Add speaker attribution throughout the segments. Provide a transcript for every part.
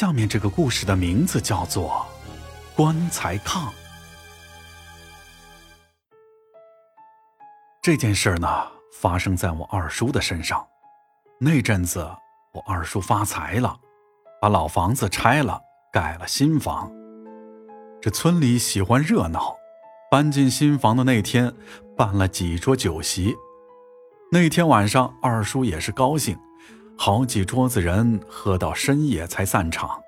Speaker 1: 下面这个故事的名字叫做《棺材炕》。这件事呢，发生在我二叔的身上。那阵子，我二叔发财了，把老房子拆了，盖了新房。这村里喜欢热闹，搬进新房的那天，办了几桌酒席。那天晚上，二叔也是高兴。好几桌子人喝到深夜才散场，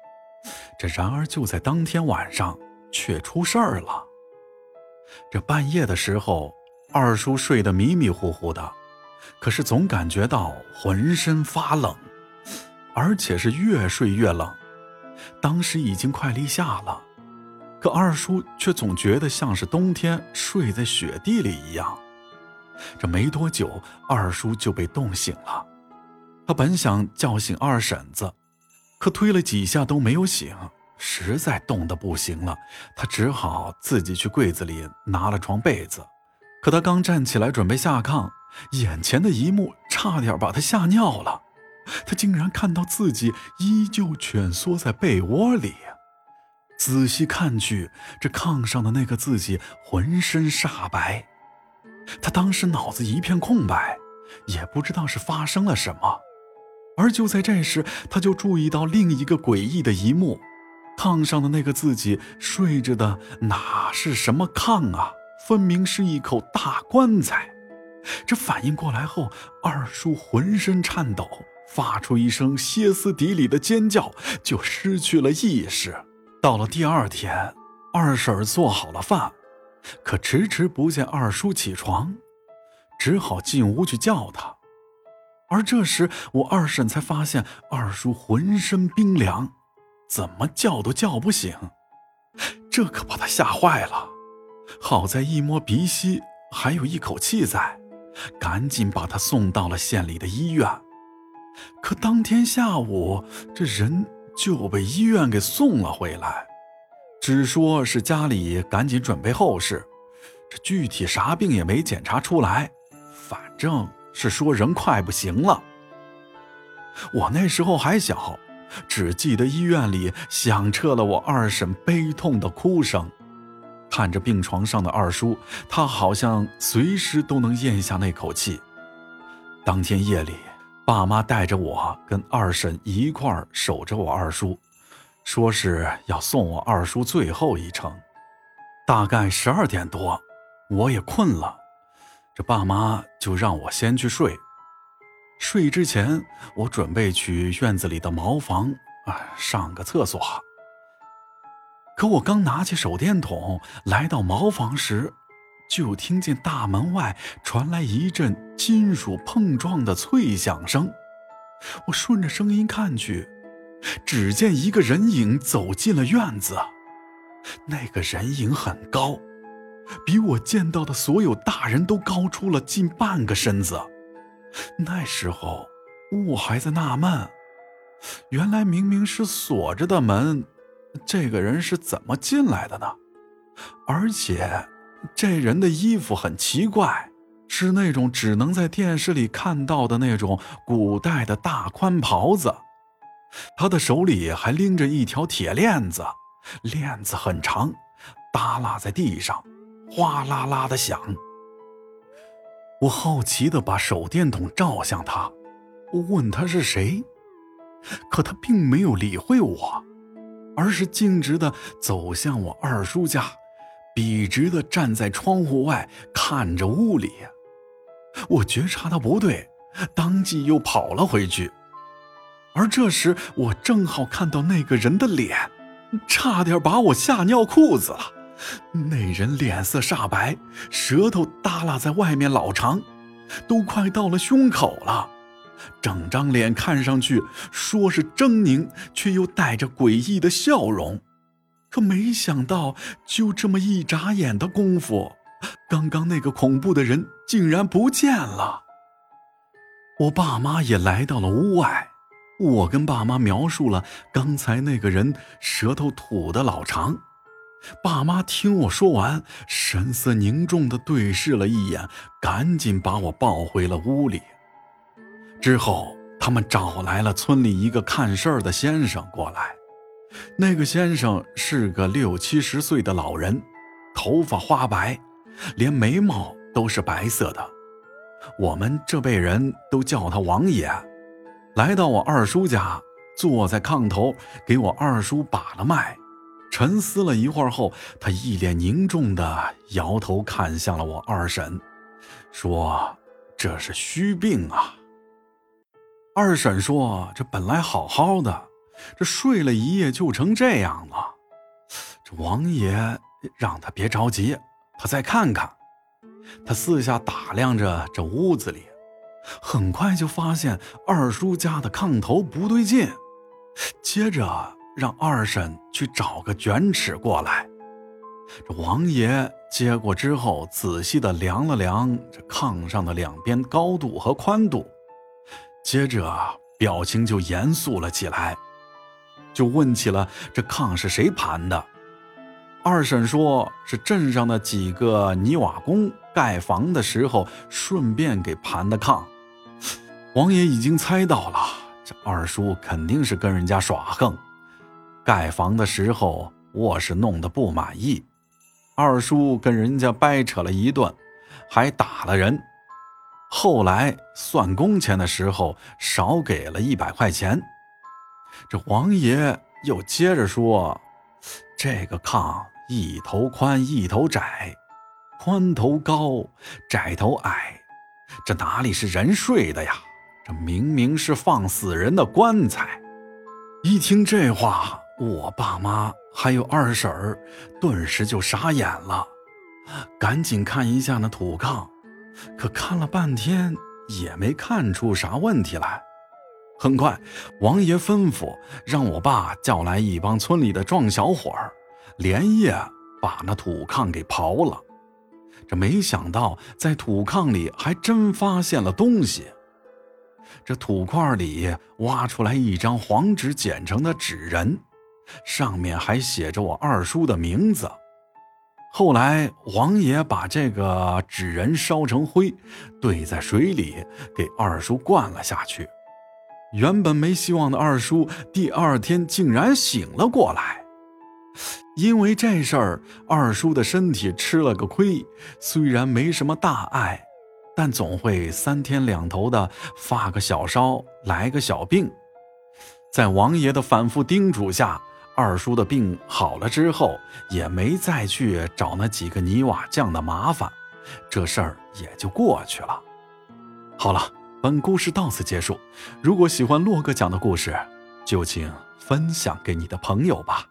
Speaker 1: 这然而就在当天晚上却出事儿了。这半夜的时候，二叔睡得迷迷糊糊的，可是总感觉到浑身发冷，而且是越睡越冷。当时已经快立夏了，可二叔却总觉得像是冬天睡在雪地里一样。这没多久，二叔就被冻醒了。他本想叫醒二婶子，可推了几下都没有醒，实在冻得不行了。他只好自己去柜子里拿了床被子。可他刚站起来准备下炕，眼前的一幕差点把他吓尿了。他竟然看到自己依旧蜷缩在被窝里，仔细看去，这炕上的那个自己浑身煞白。他当时脑子一片空白，也不知道是发生了什么。而就在这时，他就注意到另一个诡异的一幕：炕上的那个自己睡着的哪是什么炕啊？分明是一口大棺材！这反应过来后，二叔浑身颤抖，发出一声歇斯底里的尖叫，就失去了意识。到了第二天，二婶做好了饭，可迟迟不见二叔起床，只好进屋去叫他。而这时，我二婶才发现二叔浑身冰凉，怎么叫都叫不醒，这可把他吓坏了。好在一摸鼻息，还有一口气在，赶紧把他送到了县里的医院。可当天下午，这人就被医院给送了回来，只说是家里赶紧准备后事，这具体啥病也没检查出来，反正。是说人快不行了。我那时候还小，只记得医院里响彻了我二婶悲痛的哭声。看着病床上的二叔，他好像随时都能咽下那口气。当天夜里，爸妈带着我跟二婶一块儿守着我二叔，说是要送我二叔最后一程。大概十二点多，我也困了。这爸妈就让我先去睡。睡之前，我准备去院子里的茅房啊上个厕所。可我刚拿起手电筒来到茅房时，就听见大门外传来一阵金属碰撞的脆响声。我顺着声音看去，只见一个人影走进了院子。那个人影很高。比我见到的所有大人都高出了近半个身子。那时候，我还在纳闷，原来明明是锁着的门，这个人是怎么进来的呢？而且，这人的衣服很奇怪，是那种只能在电视里看到的那种古代的大宽袍子。他的手里还拎着一条铁链子，链子很长，耷拉在地上。哗啦啦的响，我好奇的把手电筒照向他，问他是谁，可他并没有理会我，而是径直的走向我二叔家，笔直的站在窗户外看着屋里。我觉察到不对，当即又跑了回去，而这时我正好看到那个人的脸，差点把我吓尿裤子了。那人脸色煞白，舌头耷拉在外面老长，都快到了胸口了。整张脸看上去说是狰狞，却又带着诡异的笑容。可没想到，就这么一眨眼的功夫，刚刚那个恐怖的人竟然不见了。我爸妈也来到了屋外，我跟爸妈描述了刚才那个人舌头吐的老长。爸妈听我说完，神色凝重地对视了一眼，赶紧把我抱回了屋里。之后，他们找来了村里一个看事儿的先生过来，那个先生是个六七十岁的老人，头发花白，连眉毛都是白色的。我们这辈人都叫他王爷。来到我二叔家，坐在炕头，给我二叔把了脉。沉思了一会儿后，他一脸凝重的摇头，看向了我二婶，说：“这是虚病啊。”二婶说：“这本来好好的，这睡了一夜就成这样了。这王爷让他别着急，他再看看。”他四下打量着这屋子里，很快就发现二叔家的炕头不对劲，接着。让二婶去找个卷尺过来。这王爷接过之后，仔细的量了量这炕上的两边高度和宽度，接着表情就严肃了起来，就问起了这炕是谁盘的。二婶说是镇上的几个泥瓦工盖房的时候顺便给盘的炕。王爷已经猜到了，这二叔肯定是跟人家耍横。盖房的时候，卧室弄得不满意，二叔跟人家掰扯了一顿，还打了人。后来算工钱的时候，少给了一百块钱。这王爷又接着说：“这个炕一头宽一头窄，宽头高，窄头矮，这哪里是人睡的呀？这明明是放死人的棺材。”一听这话。我爸妈还有二婶儿，顿时就傻眼了，赶紧看一下那土炕，可看了半天也没看出啥问题来。很快，王爷吩咐让我爸叫来一帮村里的壮小伙儿，连夜把那土炕给刨了。这没想到，在土炕里还真发现了东西。这土块里挖出来一张黄纸剪成的纸人。上面还写着我二叔的名字。后来王爷把这个纸人烧成灰，兑在水里，给二叔灌了下去。原本没希望的二叔，第二天竟然醒了过来。因为这事儿，二叔的身体吃了个亏，虽然没什么大碍，但总会三天两头的发个小烧，来个小病。在王爷的反复叮嘱下。二叔的病好了之后，也没再去找那几个泥瓦匠的麻烦，这事儿也就过去了。好了，本故事到此结束。如果喜欢洛哥讲的故事，就请分享给你的朋友吧。